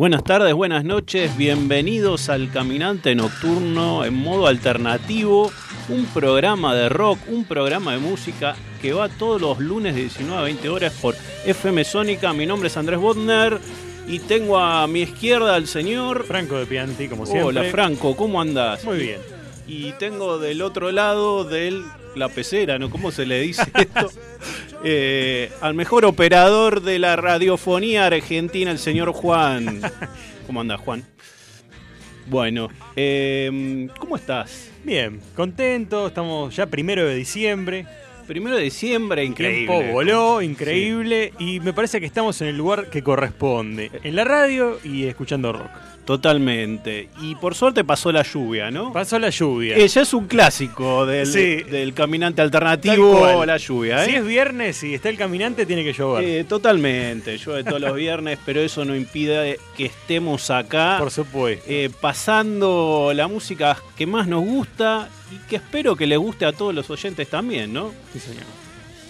Buenas tardes, buenas noches, bienvenidos al Caminante Nocturno en modo alternativo, un programa de rock, un programa de música que va todos los lunes de 19 a 20 horas por FM Sónica. Mi nombre es Andrés Bodner y tengo a mi izquierda al señor Franco de Pianti, como siempre. Hola Franco, ¿cómo andás? Muy bien. Y tengo del otro lado de la pecera, ¿no? ¿Cómo se le dice esto? Eh, al mejor operador de la radiofonía argentina, el señor Juan. ¿Cómo anda, Juan? Bueno, eh, ¿cómo estás? Bien, contento, estamos ya primero de diciembre. Primero de diciembre, increíble. Tiempo voló, increíble, y me parece que estamos en el lugar que corresponde, en la radio y escuchando rock. Totalmente. Y por suerte pasó la lluvia, ¿no? Pasó la lluvia. Ella es un clásico del, Sí. del caminante alternativo, la lluvia, ¿eh? Si es viernes y está el caminante, tiene que llover. Eh, totalmente, llueve todos los viernes, pero eso no impide que estemos acá por supuesto. eh, pasando la música que más nos gusta y que espero que les guste a todos los oyentes también, ¿no? Sí, señor.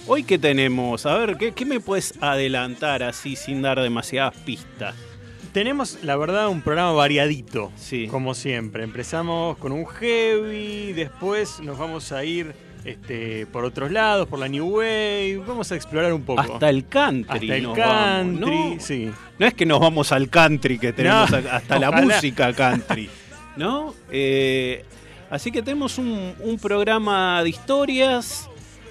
Hoy que tenemos, a ver, ¿qué, qué me puedes adelantar así sin dar demasiadas pistas? Tenemos, la verdad, un programa variadito, Sí. como siempre. Empezamos con un heavy, después nos vamos a ir este, por otros lados, por la New Wave, vamos a explorar un poco. Hasta el country. Hasta el nos country, vamos, ¿no? sí. No es que nos vamos al country, que tenemos No, hasta la música country, ¿no? Eh, así que tenemos un, un programa de historias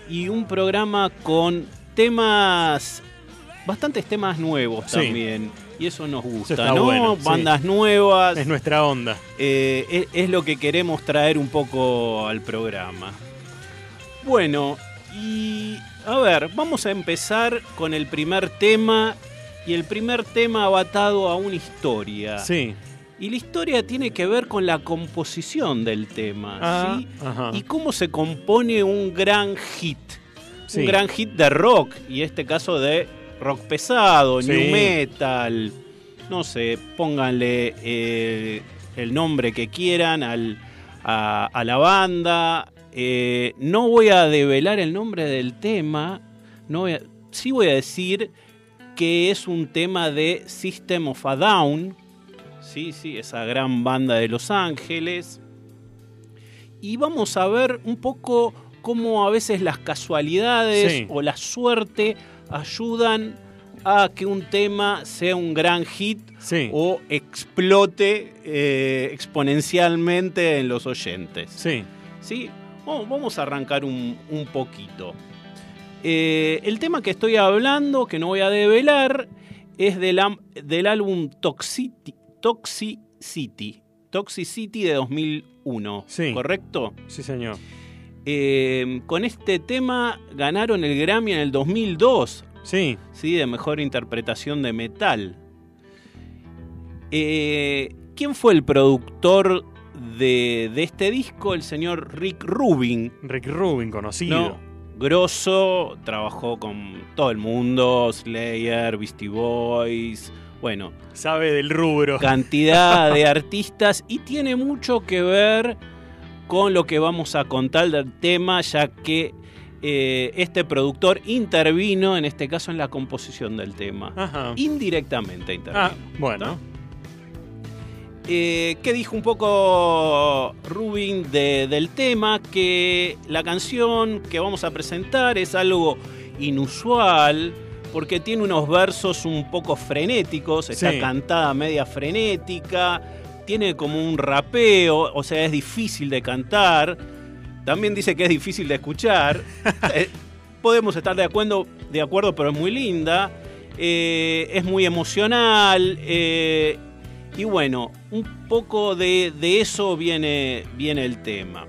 y un programa con temas, bastantes temas nuevos Sí. también. Y eso nos gusta, ¿no? bueno, sí. Bandas nuevas. Es nuestra onda. Eh, es, es lo que queremos traer un poco al programa. Bueno, y a ver, vamos a empezar con el primer tema. Y el primer tema va atado a una historia. Sí. Y la historia tiene que ver con la composición del tema. Ah, ¿sí? ajá. Y cómo se compone un gran hit. Sí. Un gran hit de rock. Y este caso de rock pesado, Sí. new metal. No sé, pónganle eh, el nombre que quieran al, a, a la banda. Eh, no voy a develar el nombre del tema. No voy a- sí voy a decir que es un tema de System of a Down. Sí, sí, esa gran banda de Los Ángeles. Y vamos a ver un poco cómo a veces las casualidades Sí. o la suerte ayudan a que un tema sea un gran hit Sí. o explote eh, exponencialmente en los oyentes. Sí. ¿sí? Vamos, vamos a arrancar un, un poquito. Eh, el tema que estoy hablando, que no voy a develar, es del, del álbum Toxicity, Toxicity, Toxicity de 2001, Sí. ¿correcto? Sí, señor. Eh, con este tema ganaron el Grammy en el 2002, Sí. ¿sí? de mejor interpretación de metal. Eh, ¿Quién fue el productor de, de este disco? El señor Rick Rubin. Rick Rubin, conocido. ¿no? Grosso, trabajó con todo el mundo, Slayer, Beastie Boys, bueno, Sabe del rubro. cantidad de artistas y tiene mucho que ver con lo que vamos a contar del tema, ya que eh, este productor intervino, en este caso, en la composición del tema. Ajá. Indirectamente intervino. Ah, bueno. Eh, ¿Qué dijo un poco Rubin de- del tema? Que la canción que vamos a presentar es algo inusual porque tiene unos versos un poco frenéticos, está Sí. cantada media frenética, tiene como un rapeo, o sea, es difícil de cantar. También dice que es difícil de escuchar. Eh, podemos estar de acuerdo, de acuerdo, pero es muy linda. Eh, es muy emocional. eh, y bueno, un poco de, de eso viene, viene el tema.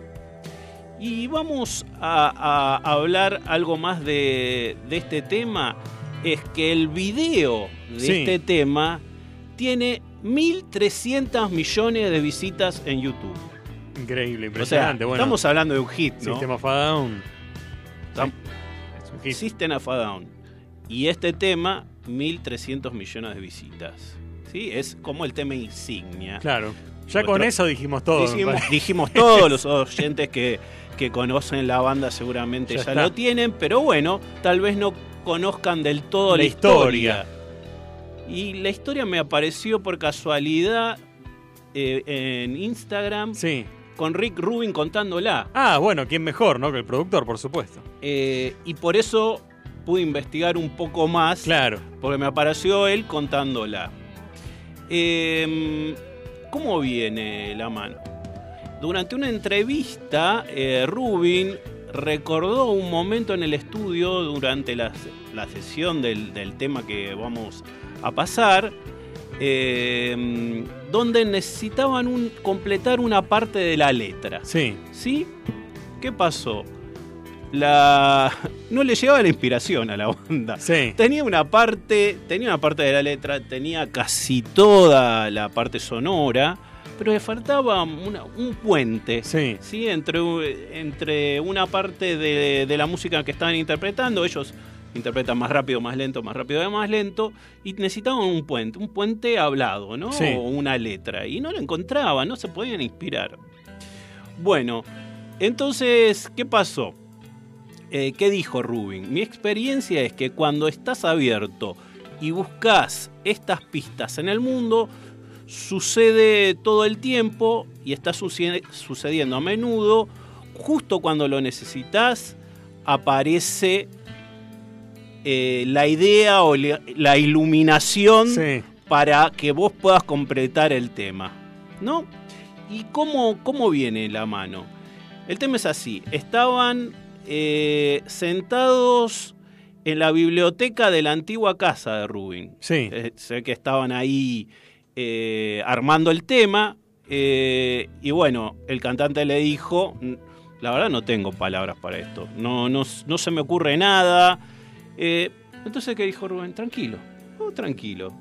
Y vamos a, a hablar algo más de, de este tema. Es que el video de Sí. este tema tiene 1.300 millones de visitas en YouTube. Increíble, O sea, impresionante. bueno, estamos hablando de un hit, ¿no? System of a Down. Tam- Es un hit. System of a Down. Y este tema, 1.300 millones de visitas. ¿Sí? Es como el tema insignia. Claro. Ya con eso dijimos todo. dijimos, todos los oyentes que, que conocen la banda seguramente Ya lo tienen, pero bueno, tal vez no conozcan del todo La la, historia. historia. Y la historia me apareció por casualidad eh, en Instagram Sí. con Rick Rubin contándola. Ah, bueno, ¿quién mejor, no? Que el productor, por supuesto. Eh, y por eso pude investigar un poco más, Claro. porque me apareció él contándola. Eh, ¿Cómo viene la mano? Durante una entrevista, eh, Rubin recordó un momento en el estudio durante la, la sesión del, del tema que vamos a pasar, eh, donde necesitaban un- completar una parte de la letra. Sí. ¿Sí? ¿Qué pasó? La... No le llegaba la inspiración a la banda. Sí. Tenía una parte, tenía una parte de la letra, tenía casi toda la parte sonora, pero le faltaba una- un puente. Sí. ¿sí? Entre, entre una parte de, de la música que estaban interpretando, ellos interpretan más rápido, más lento, más rápido, más lento, y necesitaban un puente, un puente hablado, ¿no? Sí. O una letra, y no lo encontraban, no se podían inspirar. Bueno, entonces, ¿qué pasó? Eh, ¿Qué dijo Rubin? Mi experiencia es que cuando estás abierto y buscas estas pistas en el mundo, sucede todo el tiempo y está sucediendo a menudo, justo cuando lo necesitas, aparece eh, la idea o la- iluminación Sí. para que vos puedas completar el tema, ¿no? ¿Y cómo, cómo viene la mano? El tema es así, estaban eh, sentados en la biblioteca de la antigua casa de Rubin. Sí. Eh, ve que estaban ahí eh, armando el tema y bueno, el cantante le dijo, "N- la verdad no tengo palabras para esto, no, no, no se me ocurre nada. Eh, entonces, ¿qué dijo Rubén? Tranquilo, oh, tranquilo.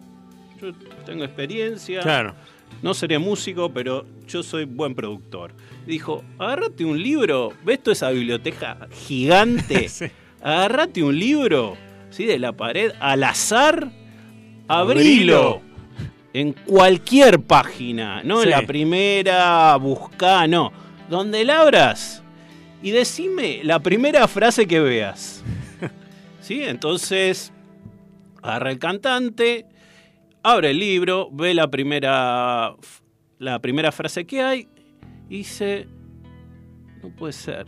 Yo tengo experiencia, Claro. no seré músico, pero yo soy buen productor. Dijo, agárrate un libro, ¿ves toda esa biblioteca gigante? Sí. Agárrate un libro, ¿sí? De la pared, al azar, Abrilo. abrilo. En cualquier página, no Sí. en la primera, buscá, no. Donde la abras y decime la primera frase que veas. ¿Sí? Entonces, agarra el cantante, abre el libro, ve la primera, la primera frase que hay y dice, no puede ser,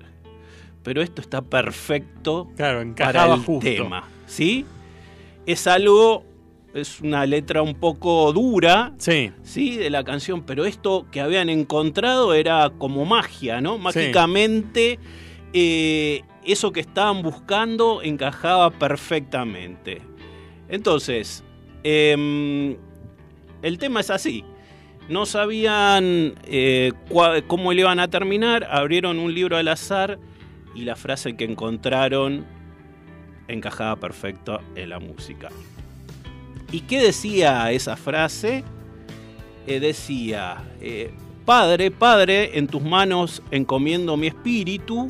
pero esto está perfecto Claro, para el justo. tema, ¿sí? Es algo, es una letra un poco dura, Sí. ¿sí? De la canción, pero esto que habían encontrado era como magia, ¿no? Mágicamente, eh, eso que estaban buscando encajaba perfectamente. Entonces, em, el tema es así. No sabían eh, cómo le iban a terminar, abrieron un libro al azar y la frase que encontraron encajaba perfecto en la música. ¿Y qué decía esa frase? Eh, decía, eh, Padre, Padre, en tus manos encomiendo mi espíritu,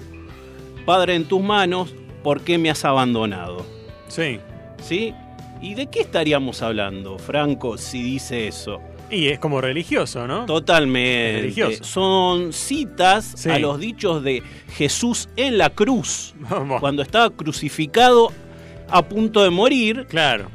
Padre, en tus manos, ¿por qué me has abandonado? Sí. ¿Sí? ¿Y de qué estaríamos hablando, Franco, si dice eso? Y es como religioso, ¿no? Totalmente. Religioso. Son citas Sí. a los dichos de Jesús en la cruz, Vamos. cuando estaba crucificado a punto de morir, Claro.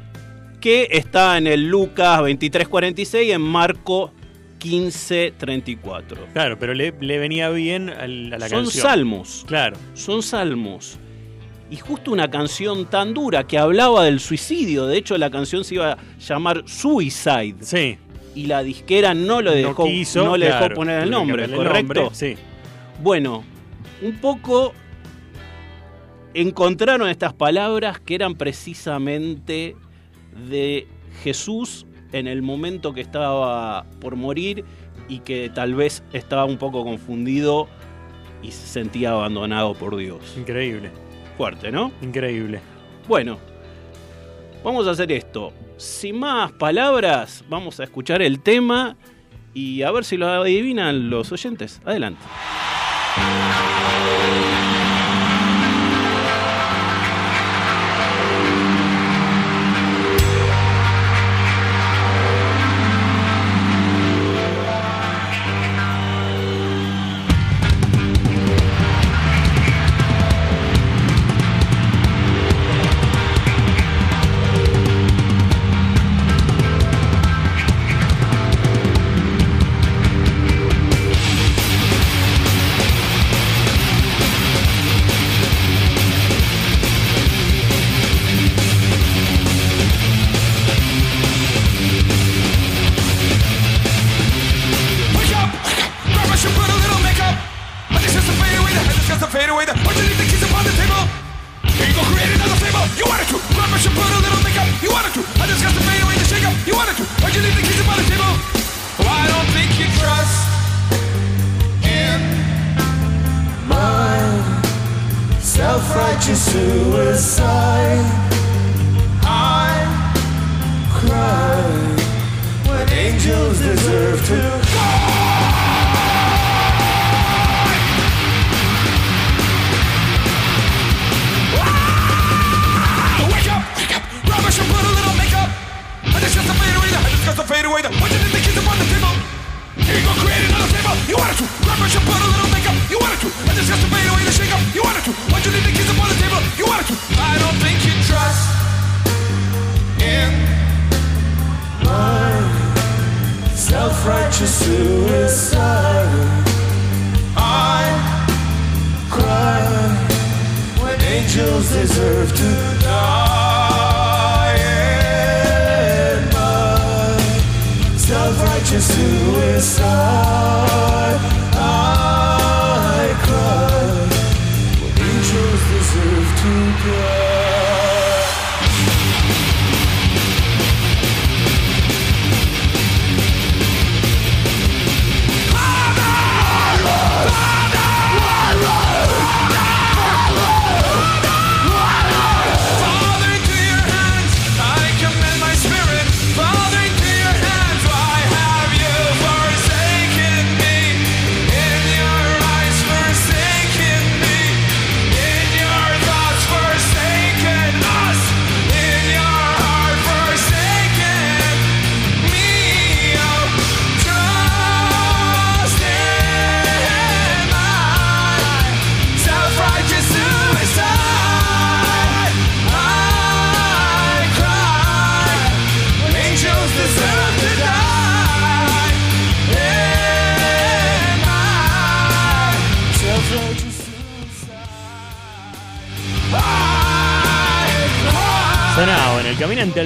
que está en el Lucas 23:46 y en Marco 15:34. Claro, pero le, le venía bien a la Son canción. salmos, Claro. son salmos. Y justo una canción tan dura que hablaba del suicidio, de hecho la canción se iba a llamar Suicide Sí. y la disquera no lo dejó, no quiso, no le dejó poner el nombre, el ¿correcto? nombre, Sí. Bueno, un poco encontraron estas palabras que eran precisamente de Jesús en el momento que estaba por morir y que tal vez estaba un poco confundido y se sentía abandonado por Dios. Increíble. Fuerte, ¿no? Increíble. Bueno, Vamos a hacer esto. Sin más palabras, vamos a escuchar el tema y a ver si lo adivinan los oyentes. Adelante.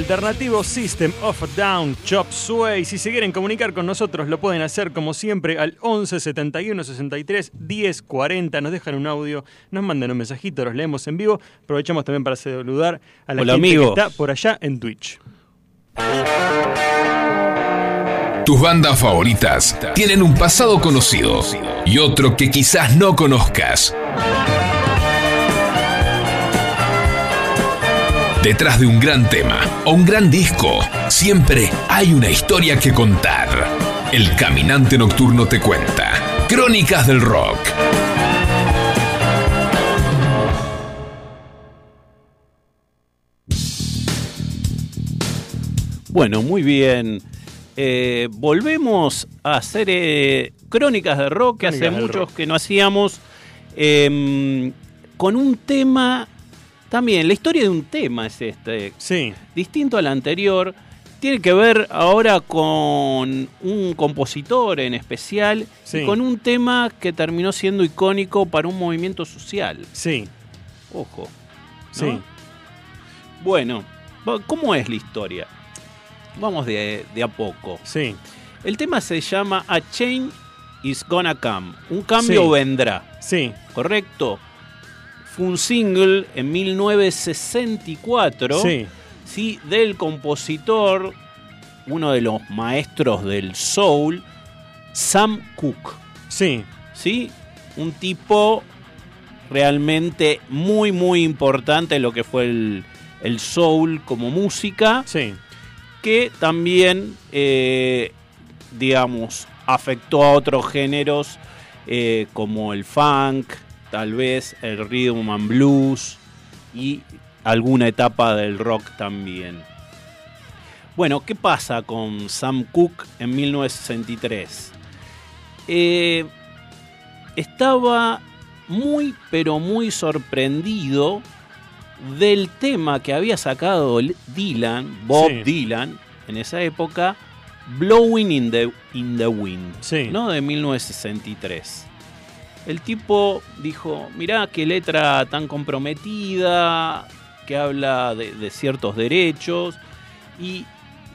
Alternativo System of a Down Chop Suey. Si se quieren comunicar con nosotros, lo pueden hacer como siempre al 11 71 63 10 40. Nos dejan un audio, nos mandan un mensajito, los leemos en vivo. Aprovechamos también para saludar a la Hola, gente que está por allá en Twitch. Tus bandas favoritas tienen un pasado conocido y otro que quizás no conozcas. Detrás de un gran tema o un gran disco, siempre hay una historia que contar. El Caminante Nocturno te cuenta. Crónicas del Rock. Bueno, muy bien. Eh, volvemos a hacer eh, crónicas de rock que hace Crónicas muchos rock. que no hacíamos. em, con un tema. También, la historia de un tema es este. Sí, Distinto al anterior. Tiene que ver ahora con un compositor en especial Sí. y con un tema que terminó siendo icónico para un movimiento social. sí, Ojo. ¿no? sí. Bueno, ¿cómo es la historia? Vamos de, de a poco. Sí, El tema se llama A Change is Gonna Come. Un cambio Sí. vendrá, sí, ¿correcto? Fue un single en 1964 sí, ¿sí? del compositor, uno de los maestros del soul, Sam Cooke. sí, ¿sí? Un tipo realmente muy, muy importante en lo que fue el, el soul como música, Sí. que también, eh, digamos, afectó a otros géneros eh, como el funk, tal vez el rhythm and blues y alguna etapa del rock también. Bueno, ¿qué pasa con Sam Cooke en 1963? Eh, estaba muy, pero muy sorprendido del tema que había sacado Dylan, Bob Sí. Dylan, en esa época, Blowing in the, in the Wind, Sí. ¿no? de 1963. El tipo dijo, mirá qué letra tan comprometida, que habla de, de ciertos derechos y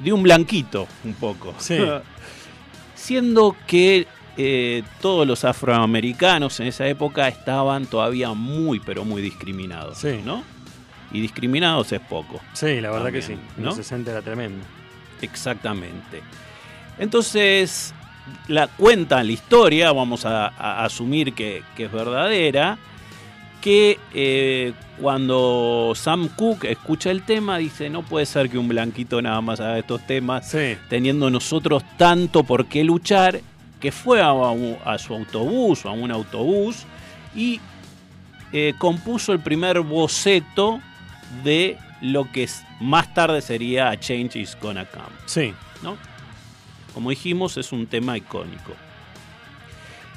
de un blanquito un poco. Sí. Siendo que eh, todos los afroamericanos en esa época estaban todavía muy, pero muy discriminados. Sí. ¿no? Y discriminados es poco. Sí, la verdad que sí. En ¿no? los 60 era tremendo. Exactamente. Entonces, la cuentan la historia, vamos a, a asumir que, que es verdadera, que eh, cuando Sam Cooke escucha el tema, dice, no puede ser que un blanquito nada más haga estos temas, Sí. teniendo nosotros tanto por qué luchar, que fue a, su autobús o a un autobús y eh, compuso el primer boceto de lo que más tarde sería A Change is Gonna Come. Sí. ¿no? Como dijimos, es un tema icónico.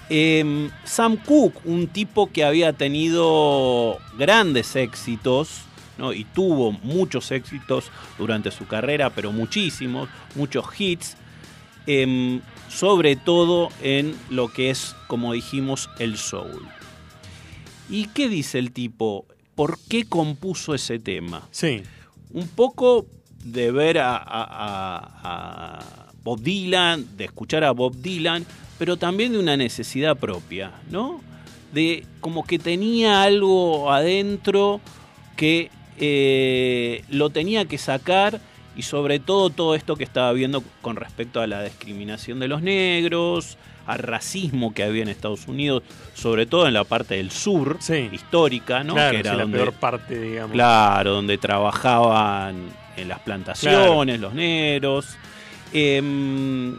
Em, Sam Cooke, un tipo que había tenido grandes éxitos, ¿no? y tuvo muchos éxitos durante su carrera, pero muchísimos, muchos hits, em, sobre todo en lo que es, como dijimos, el soul. ¿Y qué dice el tipo? ¿Por qué compuso ese tema? Sí. un poco de ver a, a- a- a Bob Dylan, de escuchar a Bob Dylan, pero también de una necesidad propia, ¿no? De como que tenía algo adentro que eh, lo tenía que sacar y sobre todo todo esto que estaba viendo con respecto a la discriminación de los negros, al racismo que había en Estados Unidos, sobre todo en la parte del sur, Sí. histórica, ¿no? Claro, que era sí, la donde, peor parte, digamos. Claro, donde trabajaban en las plantaciones, los negros. Em,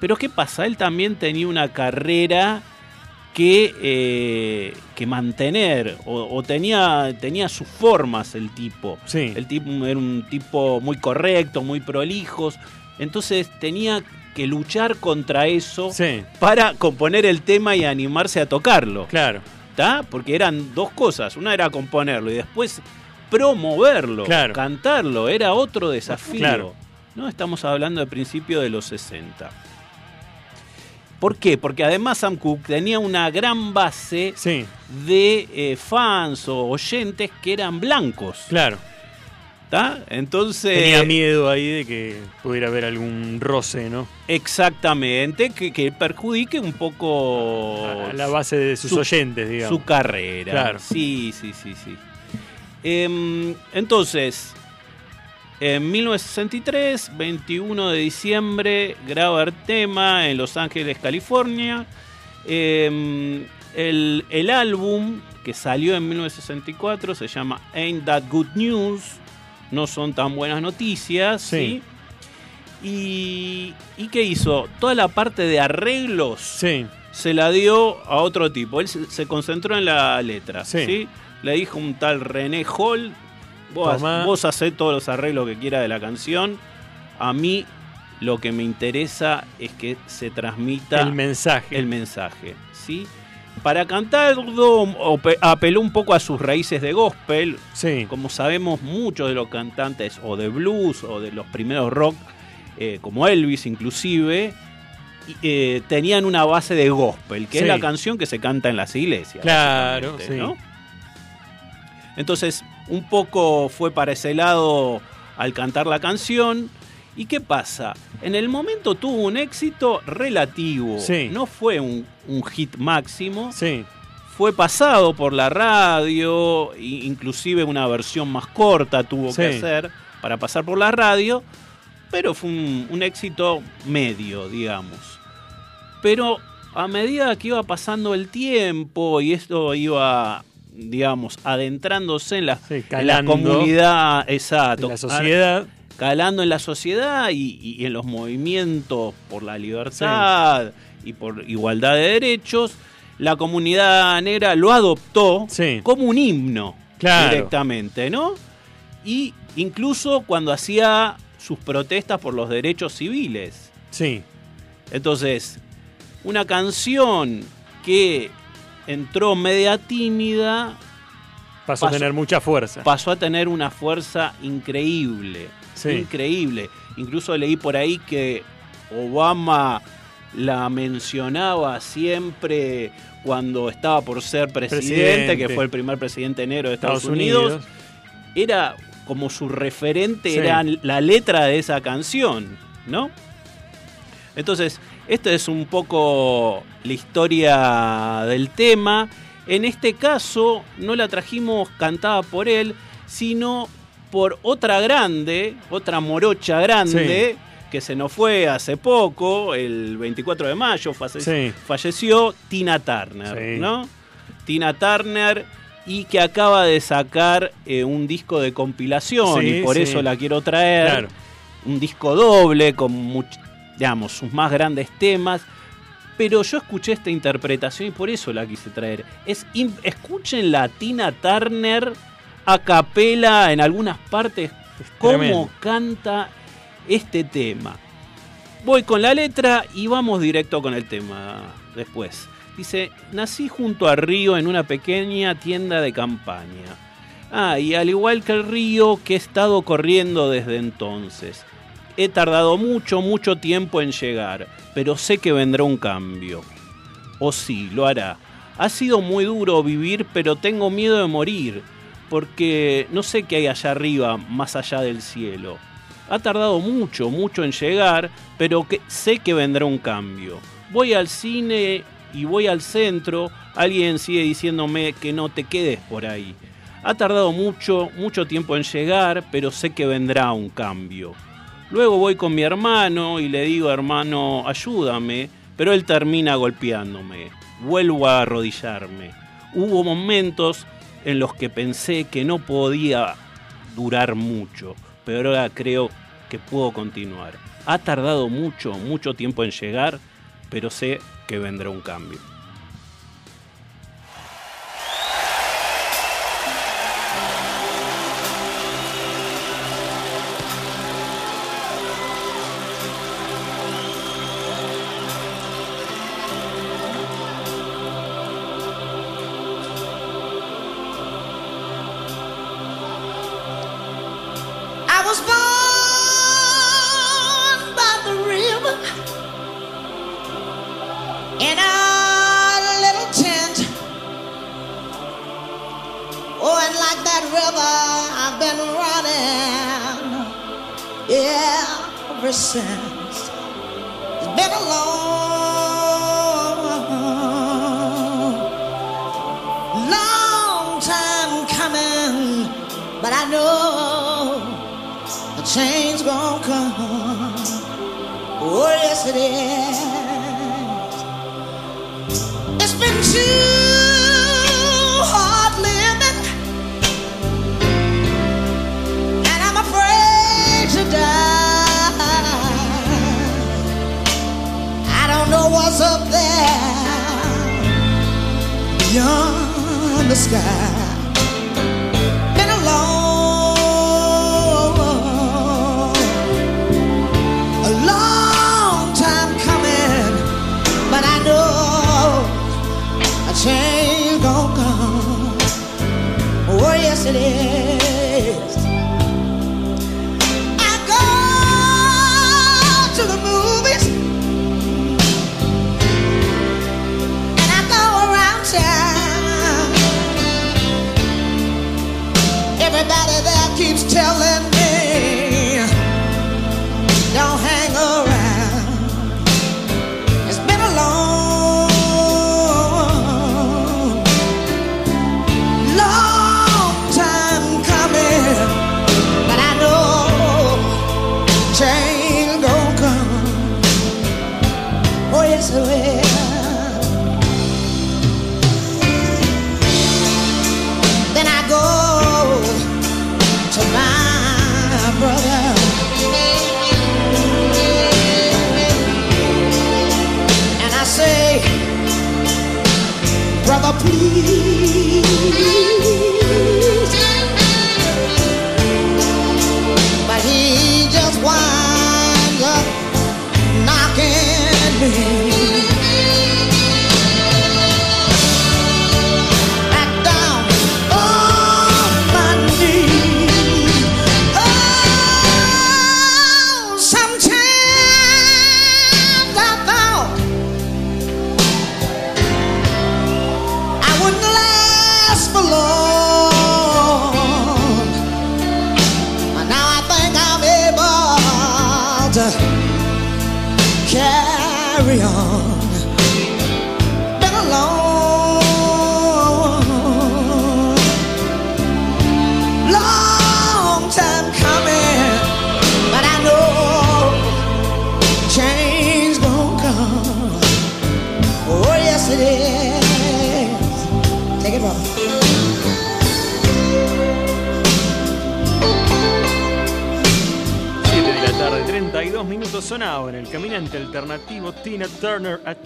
pero ¿qué pasa? Él también tenía una carrera que, eh, que mantener, o, o tenía, tenía sus formas el tipo. Sí. El tipo era un tipo muy correcto, muy prolijos. Entonces tenía que luchar contra eso Sí. para componer el tema y animarse a tocarlo. Claro. ¿Está? Porque eran dos cosas. Una era componerlo y después promoverlo, Claro. cantarlo. Era otro desafío. Claro. ¿No? Estamos hablando de principio de los 60. ¿Por qué? Porque además Sam Cooke tenía una gran base Sí. de eh, fans o oyentes que eran blancos. Claro. ¿Está? Entonces. Tenía miedo ahí de que pudiera haber algún roce, ¿no? Exactamente, que, que perjudique un poco A la base de sus su- oyentes, digamos. su carrera. Claro. Sí, sí, sí, sí. Em, entonces, en 1963, 21 de diciembre, graba el tema en Los Ángeles, California. Em, el, el álbum que salió en 1964 se llama Ain't That Good News. No son tan buenas noticias. Sí. ¿sí? Y, ¿Y qué hizo? Toda la parte de arreglos Sí. se la dio a otro tipo. Él se, se concentró en la letra. Sí. Sí. Le dijo un tal René Hall: Vos, Tomá. vos hacés todos los arreglos que quieras de la canción. A mí lo que me interesa es que se transmita El mensaje. el mensaje. ¿sí? Para cantarlo, apeló un poco a sus raíces de gospel. Sí. Como sabemos, muchos de los cantantes o de blues o de los primeros rock, eh, como Elvis inclusive, eh, tenían una base de gospel, que Sí. es la canción que se canta en las iglesias. Claro, sí. ¿no? Entonces, un poco fue para ese lado al cantar la canción. ¿Y qué pasa? En el momento tuvo un éxito relativo. Sí. No fue un, un hit máximo Sí. fue pasado por la radio, inclusive una versión más corta tuvo que hacer para pasar por la radio, pero fue un, un éxito medio, digamos. Pero a medida que iba pasando el tiempo y esto iba digamos, adentrándose en la, Sí, en la comunidad, exacto, de la sociedad. calando en la sociedad y, y en los movimientos por la libertad y por igualdad de derechos, la comunidad negra lo adoptó Sí. como un himno Claro. directamente, ¿no? Y incluso cuando hacía sus protestas por los derechos civiles. Sí, Entonces, una canción que entró media tímida pasó, a tener mucha fuerza. pasó a tener una fuerza increíble. Sí. Increíble. Incluso leí por ahí que Obama la mencionaba siempre cuando estaba por ser presidente, Presidente. que fue el primer presidente negro de Estados, Estados Unidos. Unidos. Era como su referente, Sí. era la letra de esa canción, ¿no? Entonces, esta es un poco la historia del tema. En este caso, no la trajimos cantada por él, sino por otra grande, otra morocha grande, que se nos fue hace poco, el 24 de mayo, Sí. falleció Tina Turner, Sí. ¿no? Tina Turner y que acaba de sacar eh, un disco de compilación Sí, y por eso la quiero traer Claro. un disco doble con much- digamos, sus más grandes temas. Pero yo escuché esta interpretación y por eso la quise traer. Es escuchen la Tina Turner a capela en algunas partes cómo tremendo. canta este tema. Voy con la letra y vamos directo con el tema después. Dice, nací junto al río en una pequeña tienda de campaña. Ah, y al igual que el río que he estado corriendo desde entonces. He tardado mucho, mucho tiempo en llegar, pero sé que vendrá un cambio. O sí, lo hará. Ha sido muy duro vivir, pero tengo miedo de morir, porque no sé qué hay allá arriba, más allá del cielo. Ha tardado mucho, mucho en llegar, pero sé que vendrá un cambio. Voy al cine y voy al centro, alguien sigue diciéndome que no te quedes por ahí. Ha tardado mucho, mucho tiempo en llegar, pero sé que vendrá un cambio. Luego voy con mi hermano y le digo, hermano, ayúdame, pero él termina golpeándome. Vuelvo a arrodillarme. Hubo momentos en los que pensé que no podía durar mucho, pero ahora creo que puedo continuar. Ha tardado mucho, mucho tiempo en llegar, pero sé que vendrá un cambio. But I know the change gonna come. Oh, yes, it is. It's been too hard living, and I'm afraid to die. I don't know what's up there beyond the sky yes it is. I go to the movies and I go around town. Everybody there keeps telling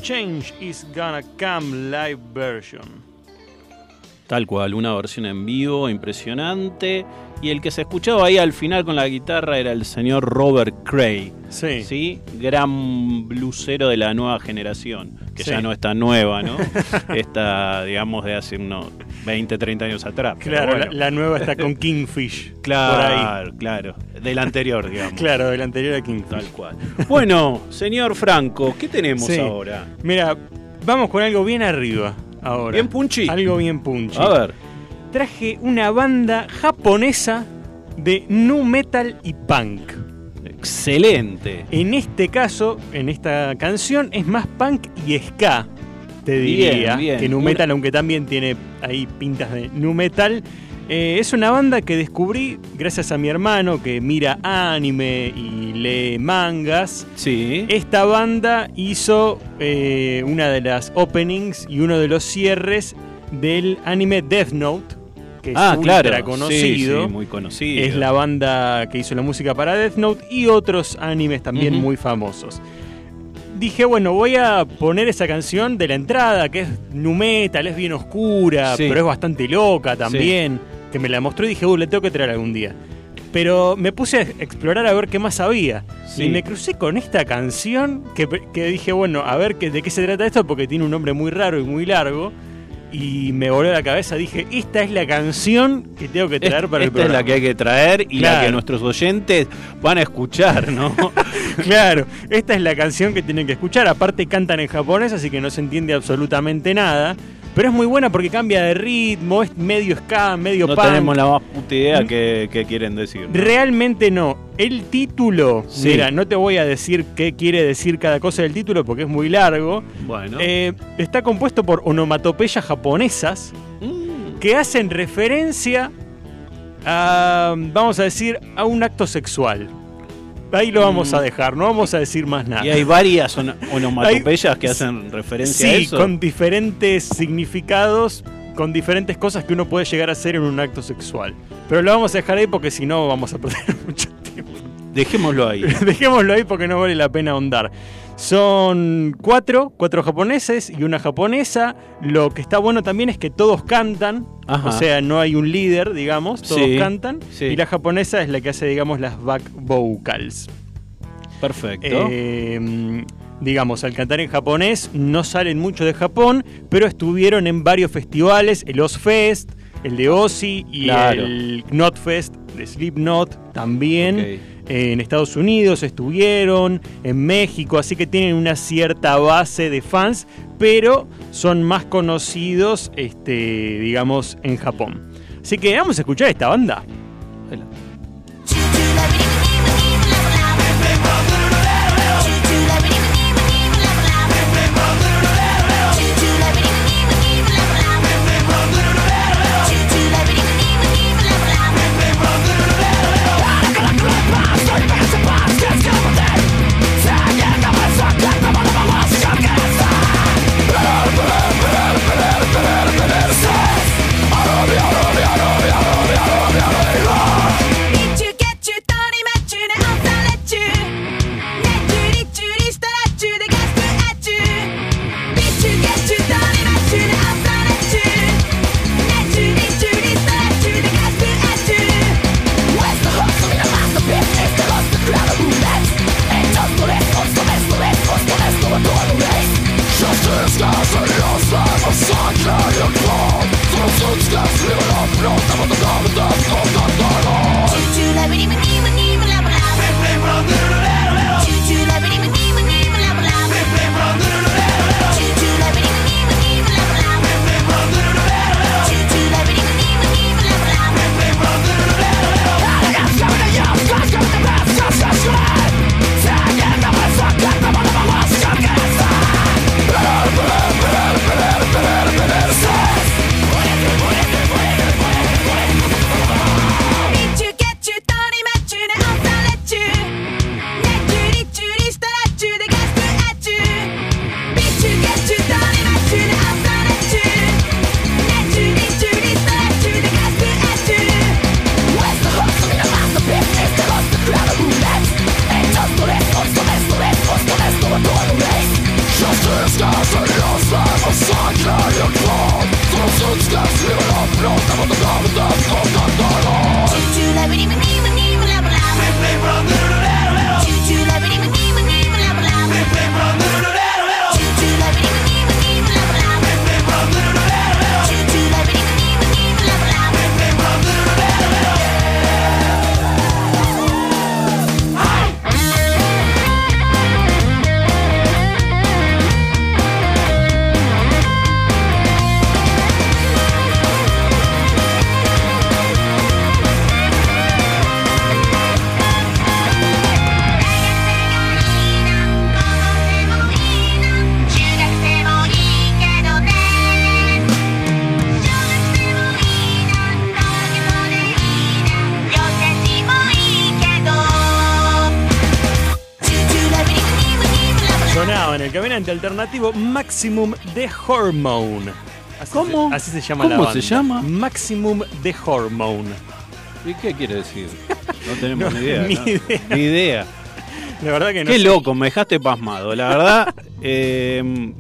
Change is Gonna Come live version. Tal cual, una versión en vivo impresionante. Y el que se escuchaba ahí al final con la guitarra era el señor Robert Cray. Sí. ¿sí? Gran blusero de la nueva generación, que Sí. ya no está nueva, ¿no? está, digamos, de hace unos 20, 30 años atrás. Claro, bueno. la, la nueva está con Kingfish. Claro, claro. Del anterior, digamos. Claro, del anterior a Kingfish. Tal cual. Bueno, señor Franco, ¿qué tenemos Sí. ahora? Mira, vamos con algo bien arriba ahora. ¿Bien punchy? Algo bien punchy. A ver. Traje una banda japonesa de nu metal y punk. Excelente. En este caso, en esta canción, es más punk y ska, te diría, Bien, bien. que nu metal, aunque también tiene ahí pintas de nu metal. Eh, es una banda que descubrí gracias a mi hermano que mira anime y lee mangas. Sí. Esta banda hizo eh, una de las openings y uno de los cierres del anime Death Note, que es ah, ultra claro. conocido. Sí, sí, muy conocido. Es la banda que hizo la música para Death Note y otros animes también muy famosos. Dije, bueno, voy a poner esa canción de la entrada, que es nu metal, es bien oscura, Sí. pero es bastante loca también. Que me la mostró y dije, uh, le tengo que traer algún día. Pero me puse a explorar a ver qué más había. Sí. Y me crucé con esta canción que, que dije, bueno, a ver qué- de qué se trata esto, porque tiene un nombre muy raro y muy largo. Y me voló la cabeza, dije, esta es la canción que tengo que traer Es- para el esta es programa. la que hay que traer y la que nuestros oyentes van a escuchar, ¿no? Claro, esta es la canción que tienen que escuchar. Aparte cantan en japonés, así que no se entiende absolutamente nada. Pero es muy buena porque cambia de ritmo, es medio ska, medio no punk. tenemos la más puta idea que, que quieren decir. ¿no? Realmente no. El título, Sí. mira, no te voy a decir qué quiere decir cada cosa del título porque es muy largo. Bueno. Eh, está compuesto por onomatopeyas japonesas Mm, que hacen referencia a, vamos a decir, a un acto sexual. Ahí lo vamos Mm. a dejar, no vamos a decir más nada. y hay varias ono- onomatopeyas que hacen referencia a Sí, eso. con diferentes significados, con diferentes cosas que uno puede llegar a hacer en un acto sexual. Pero lo vamos a dejar ahí porque si no vamos a perder mucho. Dejémoslo ahí. Dejémoslo ahí porque no vale la pena ahondar. Son cuatro, cuatro japoneses y una japonesa. Lo que está bueno también es que todos cantan. Ajá. O sea, no hay un líder, digamos, todos Sí, cantan. sí. Y la japonesa es la que hace, digamos, las back vocals. Perfecto. Eh, digamos, al cantar en japonés no salen mucho de Japón, pero estuvieron en varios festivales, el Ozfest, el de Ozzy y Claro. el Knotfest de Slipknot también. En Estados Unidos estuvieron, en México, así que tienen una cierta base de fans, pero son más conocidos, este, digamos, en Japón. Así que vamos a escuchar esta banda. Alternativo Maximum de Hormone. Así ¿Cómo? Se, así se llama ¿Cómo la se banda. llama? Maximum de Hormone. ¿Y qué quiere decir? No tenemos No, ni idea. ni ¿no? idea. Ni idea. La verdad que no Qué sé. loco, me dejaste pasmado. La verdad, eh,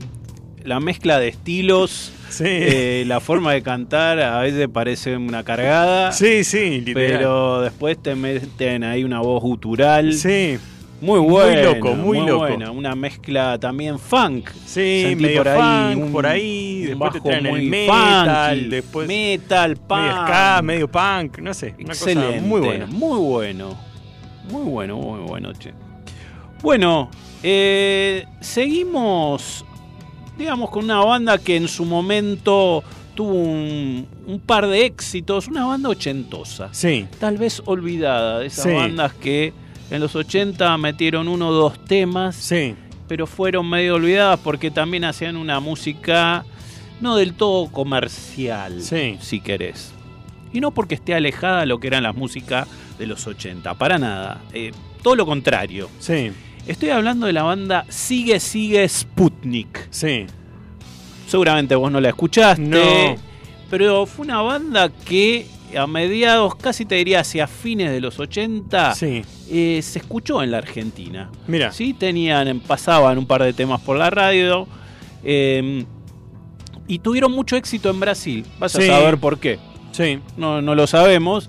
la mezcla de estilos, Sí. eh, la forma de cantar a veces parece una cargada. sí, sí, literal. Pero después te meten ahí una voz gutural. Sí, Muy Muy buena. loco, muy loco. buena. Una mezcla también funk. sí, Sentí medio por ahí funk, un- por ahí. Después te traen el muy metal, funky, después metal, punk. medio ska, medio punk, no sé. Una Excelente. cosa muy buena. Muy bueno. Muy bueno, muy bueno, che. Bueno, eh, seguimos, digamos, con una banda que en su momento tuvo un, un par de éxitos, una banda ochentosa. Sí, Tal vez olvidada, de esas Sí. bandas que en los 80 metieron uno o dos temas, sí, pero fueron medio olvidadas porque también hacían una música no del todo comercial, Sí. si querés. Y no porque esté alejada de lo que eran las músicas de los 80, para nada. Eh, todo lo contrario. sí, Estoy hablando de la banda Sigue Sigue Sputnik. sí. Seguramente vos no la escuchaste. No. Pero fue una banda que a mediados, casi te diría hacia fines de los 80, Sí. eh, se escuchó en la Argentina. Mira. Sí, tenían, pasaban un par de temas por la radio. eh, y tuvieron mucho éxito en Brasil. Vas Sí. a saber por qué. Sí. No, no lo sabemos.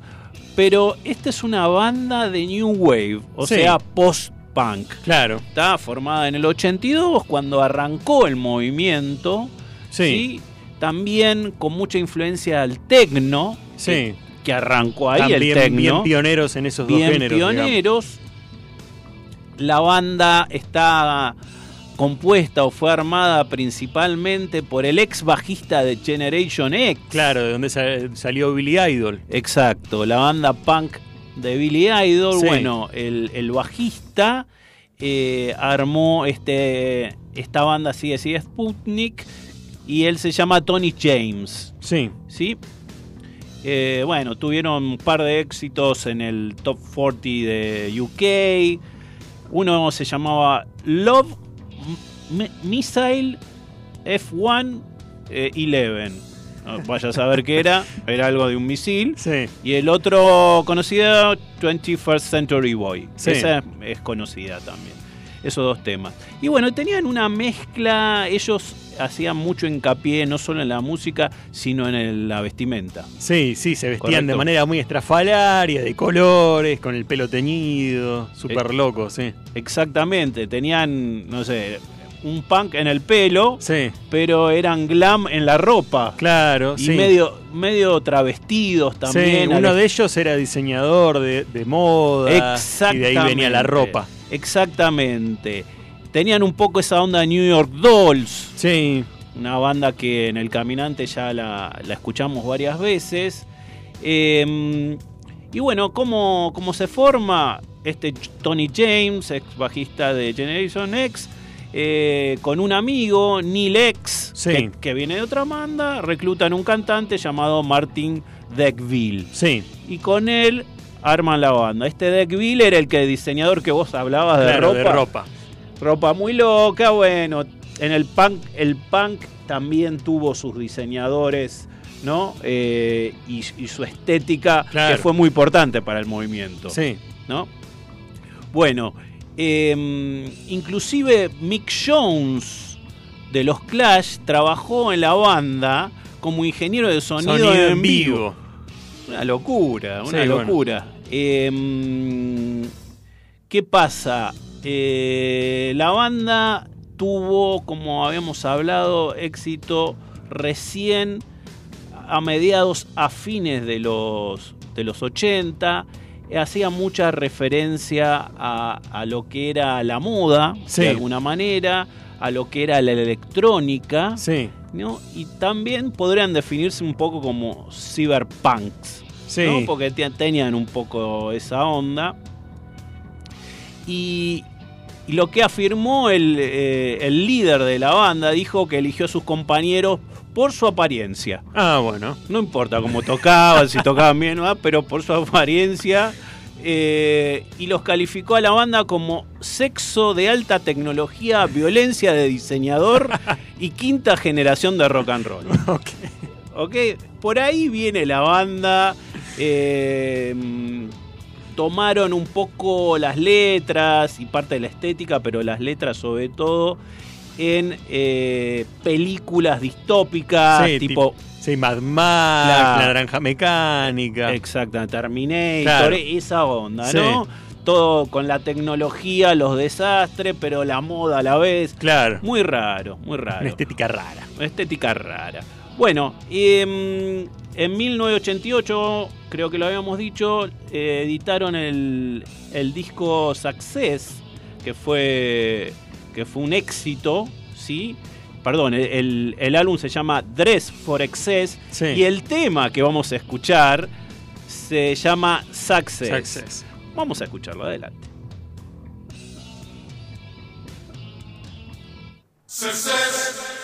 Pero esta es una banda de New Wave, o Sí. sea, post-punk. Claro. Está formada en el 82, cuando arrancó el movimiento. Sí. ¿sí? También con mucha influencia del tecno. Sí. Que, que arrancó ahí También el tecno bien pioneros en esos dos géneros. digamos. pioneros. La banda está compuesta o fue armada principalmente por el ex bajista de Generation X. Claro, de donde sa- salió Billy Idol. Exacto, la banda punk de Billy Idol. Sí. Bueno, el, el bajista eh, armó este, esta banda sigue sigue Sputnik y él se llama Tony James. Sí. ¿sí? Eh, bueno, tuvieron un par de éxitos en el top 40 de UK. Uno se llamaba Love M- Missile F1 eh, 11. No, vaya a saber qué era, era algo de un misil. Sí. Y el otro conocido, 21st Century Boy. Sí. Esa es conocida también. Esos dos temas. Y bueno, tenían una mezcla, ellos hacían mucho hincapié no solo en la música, sino en el- la vestimenta. Sí, sí, se vestían de manera muy estrafalaria, de colores, con el pelo teñido, súper Eh, loco, sí. Exactamente, tenían, no sé, un punk en el pelo, Sí, pero eran glam en la ropa. claro, Y sí. medio, medio travestidos también. sí, uno de ellos era diseñador de, de moda y Exactamente. de ahí venía la ropa. Exactamente. Tenían un poco esa onda New York Dolls, Sí, una banda que en El Caminante ya la, la escuchamos varias veces. Eh, y bueno, ¿cómo, ¿cómo se forma? Este Tony James, ex bajista de Generation X, eh, con un amigo, Neil X, Sí. que, que viene de otra banda, reclutan un cantante llamado Martin Deckville sí, y con él arman la banda. Este Deckville era el que diseñador que vos hablabas de claro, ropa. de ropa. Ropa muy loca, bueno, en el punk, el punk también tuvo sus diseñadores, ¿no? Eh, y, y su estética Claro. que fue muy importante para el movimiento, Sí, ¿no? Bueno, eh, inclusive Mick Jones de los Clash trabajó en la banda como ingeniero de sonido, sonido en, vivo. vivo. Una locura, una Sí, bueno. locura. Eh, ¿Qué pasa? Eh, la banda tuvo, como habíamos hablado, éxito recién a mediados, a fines de los, de los 80. Eh, Hacía mucha referencia a, a lo que era la moda, Sí. de alguna manera, a lo que era la electrónica. Sí, ¿no? Y también podrían definirse un poco como cyberpunks, sí. ¿no? porque te- tenían un poco esa onda. Y, y lo que afirmó el, eh, el líder de la banda, dijo que eligió a sus compañeros por su apariencia. Ah, bueno. No importa cómo tocaban, si tocaban bien o no, pero por su apariencia eh, y los calificó a la banda como sexo de alta tecnología, violencia de diseñador y quinta generación de rock and roll. Ok. ¿Ok? Por ahí viene la banda. eh, tomaron un poco las letras y parte de la estética, pero las letras sobre todo en eh, películas distópicas, Sí, tipo... Sí, Mad Max, Claro. La Naranja Mecánica. Exacto, Terminator, Claro. esa onda, Sí. ¿no? Todo con la tecnología, los desastres, pero la moda a la vez. Claro. Muy raro, muy raro. Una estética rara. Estética rara. Bueno, em, en 1988, creo que lo habíamos dicho, eh, editaron el, el disco Success, que fue, que fue un éxito, ¿sí? Perdón, el, el álbum se llama Dress for Excess Sí. y el tema que vamos a escuchar se llama Success. Success. Vamos a escucharlo, adelante. I'm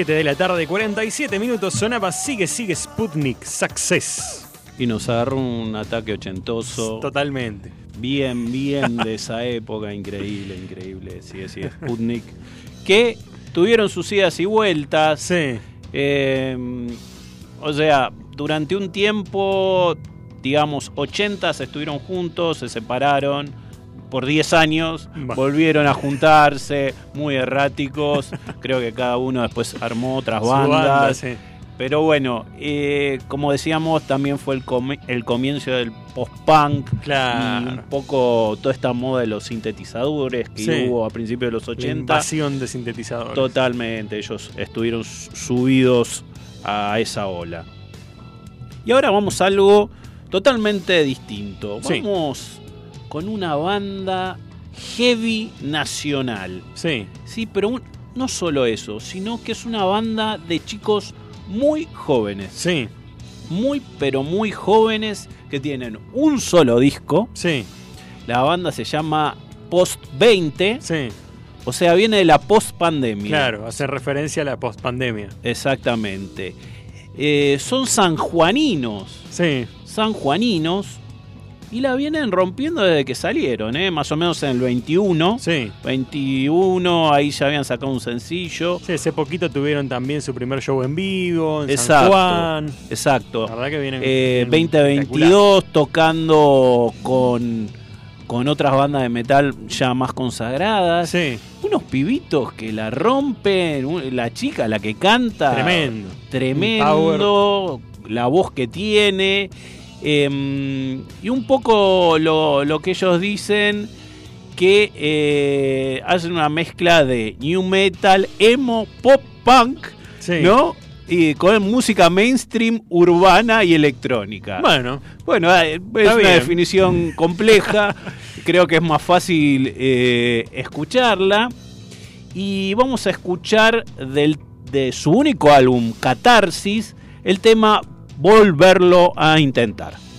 7 de la tarde, 47 minutos, sonaba Sigue, Sigue Sputnik Success. Y nos agarró un ataque ochentoso. Totalmente. Bien, bien de esa época, increíble, increíble. Sigue, Sigue Sputnik. que tuvieron sus idas y vueltas. Sí. Em, o sea, durante un tiempo, digamos, 80 estuvieron juntos, se separaron por 10 años, volvieron a juntarse, muy erráticos. Creo que cada uno después armó otras bandas. banda, sí. Pero bueno, eh, como decíamos, también fue el, comi- el comienzo del post-punk. Claro. Y un poco toda esta moda de los sintetizadores que Sí. hubo a principios de los La 80. invasión de sintetizadores. Totalmente, ellos estuvieron subidos a esa ola. Y ahora vamos a algo totalmente distinto. Sí. Con una banda heavy nacional. Sí. Sí, pero un- no solo eso, sino que es una banda de chicos muy jóvenes. Sí. Muy, pero muy jóvenes que tienen un solo disco. Sí. La banda se llama Post 20. Sí. O sea, viene de la post-pandemia. Claro, hace referencia a la post-pandemia. Exactamente. Eh, son sanjuaninos. Sí. Sanjuaninos. Y la vienen rompiendo desde que salieron, ¿eh? más o menos en el 21. Sí. 21, ahí ya habían sacado un sencillo. Sí, hace poquito tuvieron también su primer show en vivo, en San Exacto. Juan. Exacto. La verdad que vienen. Eh, vienen espectacular. 2022 tocando con, con otras bandas de metal ya más consagradas. Sí, Unos pibitos que la rompen, la chica, la que canta. tremendo. Tremendo, la voz que tiene. Eh, y un poco lo, lo que ellos dicen que eh, hacen una mezcla de new metal, emo, pop punk, Sí. ¿no? Y con música mainstream, urbana y electrónica. Bueno, Bueno, eh, es una bien. definición compleja. Creo que es más fácil eh, escucharla. Y vamos a escuchar del, de su único álbum, Catarsis, el tema Volverlo a intentar.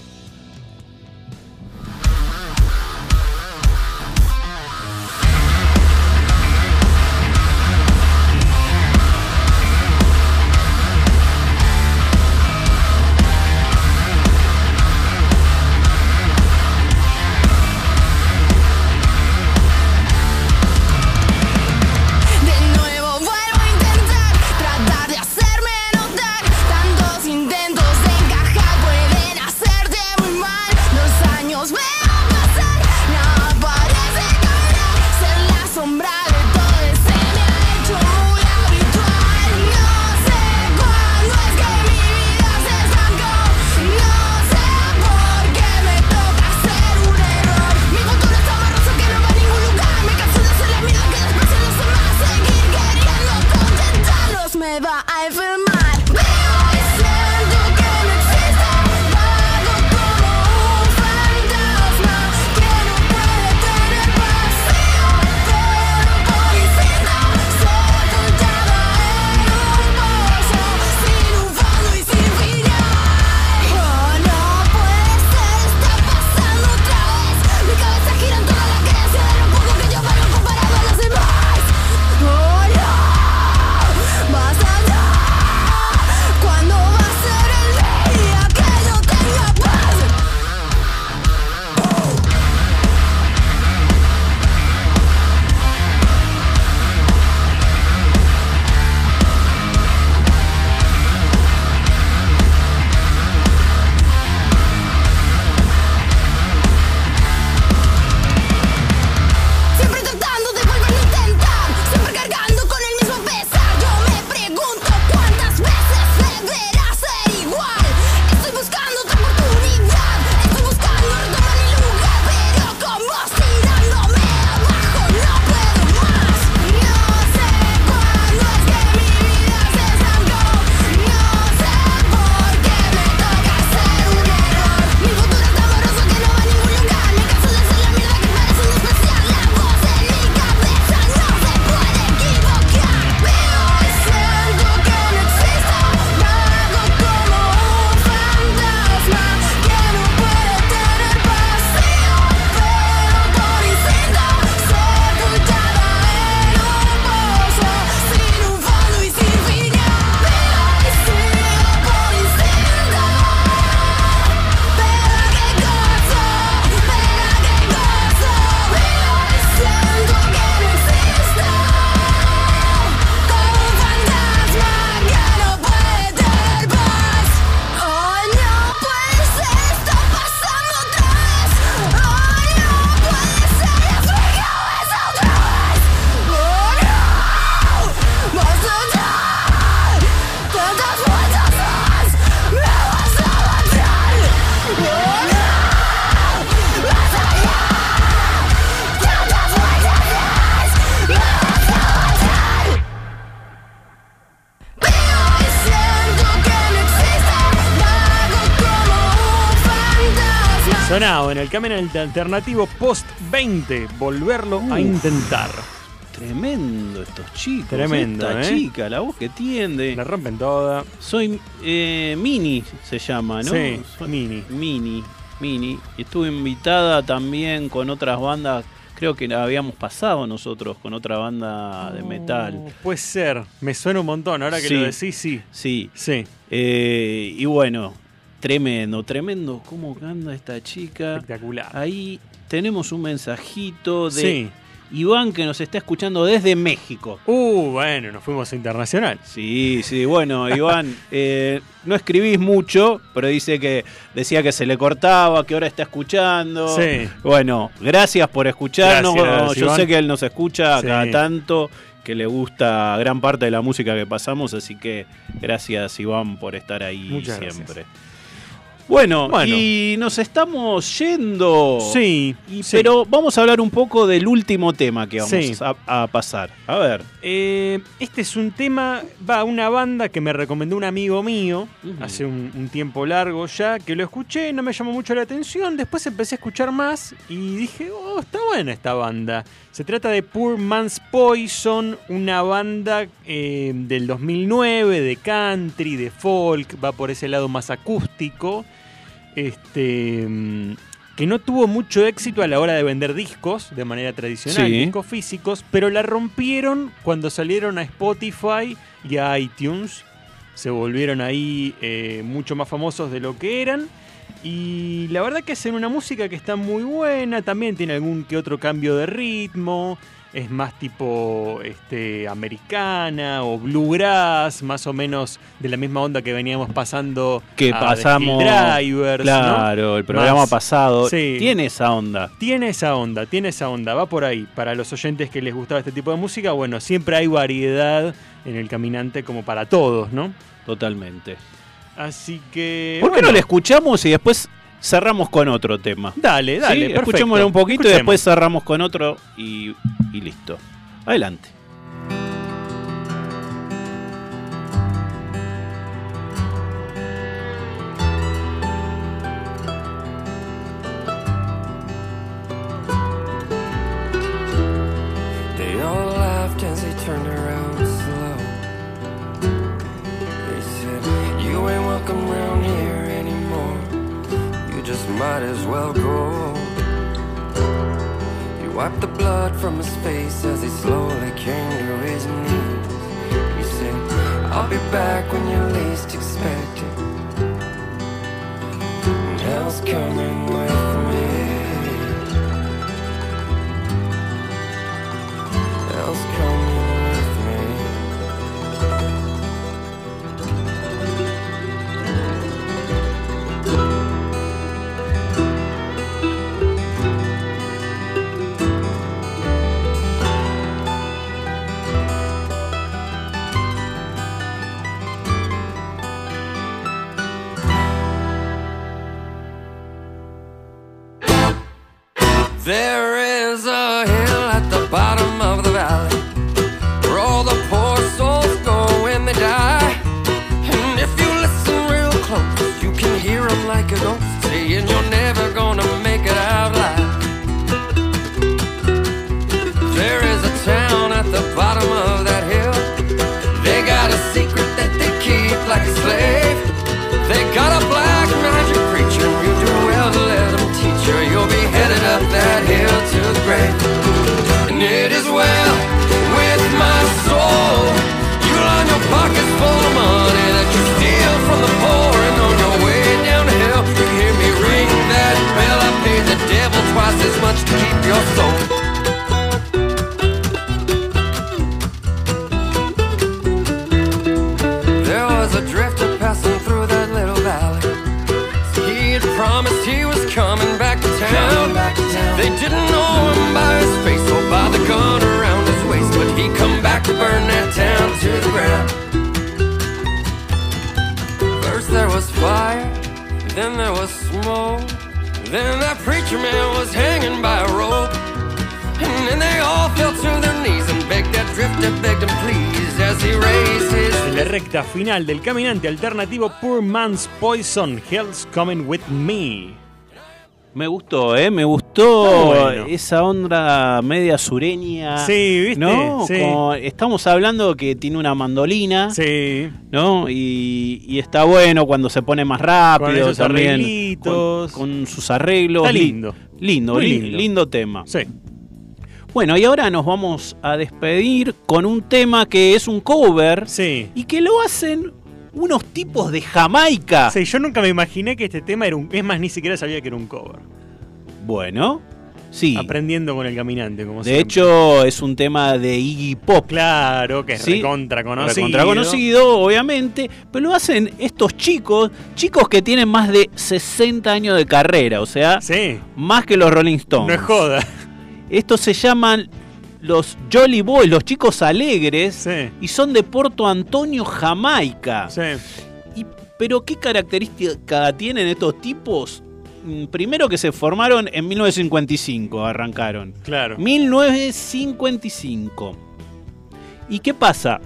Sonado en el camino alternativo post 20. Volverlo a intentar. Tremendo estos chicos. Tremendo, Esta ¿eh? chica, la voz que tiene. La rompen toda. Soy eh, Mini, se llama, ¿no? Sí, Soy- Mini. Mini, Mini. Estuve invitada también con otras bandas creo que la habíamos pasado nosotros con otra banda de metal. Puede ser, me suena un montón, ahora que Sí. lo decís, sí. Sí. Sí, Eh, y bueno, tremendo, tremendo cómo anda esta chica. espectacular. Ahí tenemos un mensajito de Sí. Iván que nos está escuchando desde México. Uh, bueno, nos fuimos a internacional. Sí, sí, bueno, Iván, eh, no escribís mucho, pero dice que decía que se le cortaba, que ahora está escuchando. Sí. Bueno, gracias por escucharnos. Gracias, Yo Iván. sé que él nos escucha Sí. cada tanto, que le gusta gran parte de la música que pasamos, así que gracias, Iván, por estar ahí Muchas siempre. Bueno, Bueno. y nos estamos yendo. Sí, Y- sí. Pero vamos a hablar un poco del último tema que vamos Sí. a, a pasar. A ver. Eh, este es un tema, va, una banda que me recomendó un amigo mío hace un, un tiempo largo ya, que lo escuché, no me llamó mucho la atención, después empecé a escuchar más y dije, oh, está buena esta banda. Se trata de Poor Man's Poison, una banda eh, del 2009 de country, de folk, va por ese lado más acústico, este, mm, que no tuvo mucho éxito a la hora de vender discos de manera tradicional, Sí. discos físicos, pero la rompieron cuando salieron a Spotify y a iTunes. Se volvieron ahí eh, mucho más famosos de lo que eran. Y la verdad que hacen una música que está muy buena, también tiene algún que otro cambio de ritmo, es más tipo este, americana o bluegrass, más o menos de la misma onda que veníamos pasando Que a pasamos. Drivers, ¿no? claro, el programa Más- pasado. Sí. Tiene esa onda. Tiene esa onda, tiene esa onda, va por ahí. Para los oyentes que les gustaba este tipo de música, bueno, siempre hay variedad en el caminante como para todos, ¿no? Totalmente. Así que. ¿Por qué bueno, no le escuchamos y después cerramos con otro tema? Dale, dale, Sí, escuchémoslo un poquito y después cerramos con otro y, y listo. Adelante. To. And it is well with my soul. You line your pockets full of money that you steal from the poor, and on your way down the hill, you hear me ring that bell. I paid the devil twice as much to keep your soul. Burn that town to the ground. First there was fire, then there was smoke, then that preacher man was hanging by a rope. And then they all fell to their knees and begged that drifter, begged him please as he raised his la recta final del caminante alternativo Poor Man's Poison, Hell's Coming With Me. Me gustó, ¿eh? Me gustó bueno. esa onda media sureña. Sí, ¿viste? ¿No? Sí. Como- estamos hablando que tiene una mandolina, Sí. ¿no? Y, y está bueno cuando se pone más rápido Con esos también. arreglitos. Con, con sus arreglos. Está lindo. Lindo, Muy lindo. lindo tema. Sí. Bueno, y ahora nos vamos a despedir con un tema que es un cover Sí. y que lo hacen unos tipos de Jamaica. Sí, yo nunca me imaginé que este tema era un. Es más, ni siquiera sabía que era un cover. Bueno, sí. Aprendiendo con el caminante, como De siempre. hecho, es un tema de Iggy Pop. Claro, que es Sí, recontra conocido. Recontra conocido, obviamente, pero lo hacen estos chicos, chicos que tienen más de 60 años de carrera, o sea, Sí. más que los Rolling Stones. No es joda. Estos se llaman los Jolly Boys, los chicos alegres, Sí. y son de Porto Antonio, Jamaica. Sí. Y- pero ¿qué característica tienen estos tipos? Mm, Primero que se formaron en 1955, arrancaron. Claro. 1955. ¿Y qué pasa?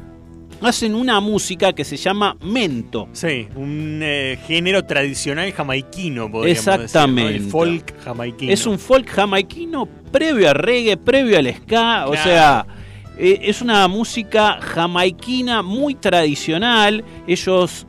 Hacen una música que se llama mento. Sí, un eh, género tradicional jamaiquino, podríamos Exactamente. decir. ¿no? El folk jamaiquino. Es un folk jamaiquino previo al reggae, previo al ska, o sea, eh, es una música jamaiquina muy tradicional. Ellos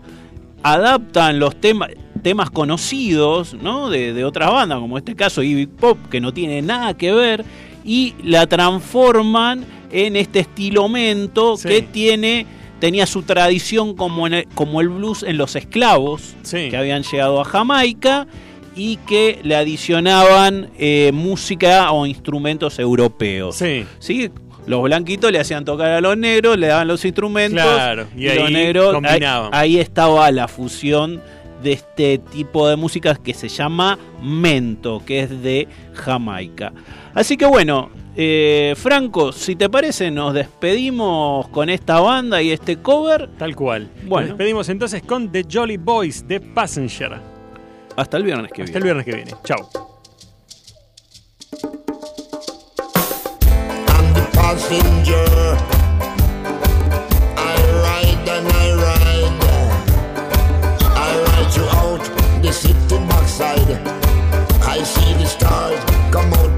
adaptan los temas temas conocidos, ¿no? De, de otras bandas, como en este caso Iggy Pop, que no tiene nada que ver, y la transforman en este estilo mento Sí. que tiene tenía su tradición como, en el, como el blues en los esclavos Sí. que habían llegado a Jamaica y que le adicionaban eh, música o instrumentos europeos. Sí. ¿Sí? Los blanquitos le hacían tocar a los negros, le daban los instrumentos Claro, y los ahí negros ahí, combinaban. ahí estaba la fusión de este tipo de música que se llama mento, que es de Jamaica. Así que bueno, eh, Franco, si te parece, nos despedimos con esta banda y este cover. Tal cual. Bueno. Nos despedimos entonces con The Jolly Boys de Passenger. Hasta el viernes que Hasta el viene. viernes que viene. Chao. I'm the passenger. I ride and I ride. I ride throughout the city backside. I see the stars come out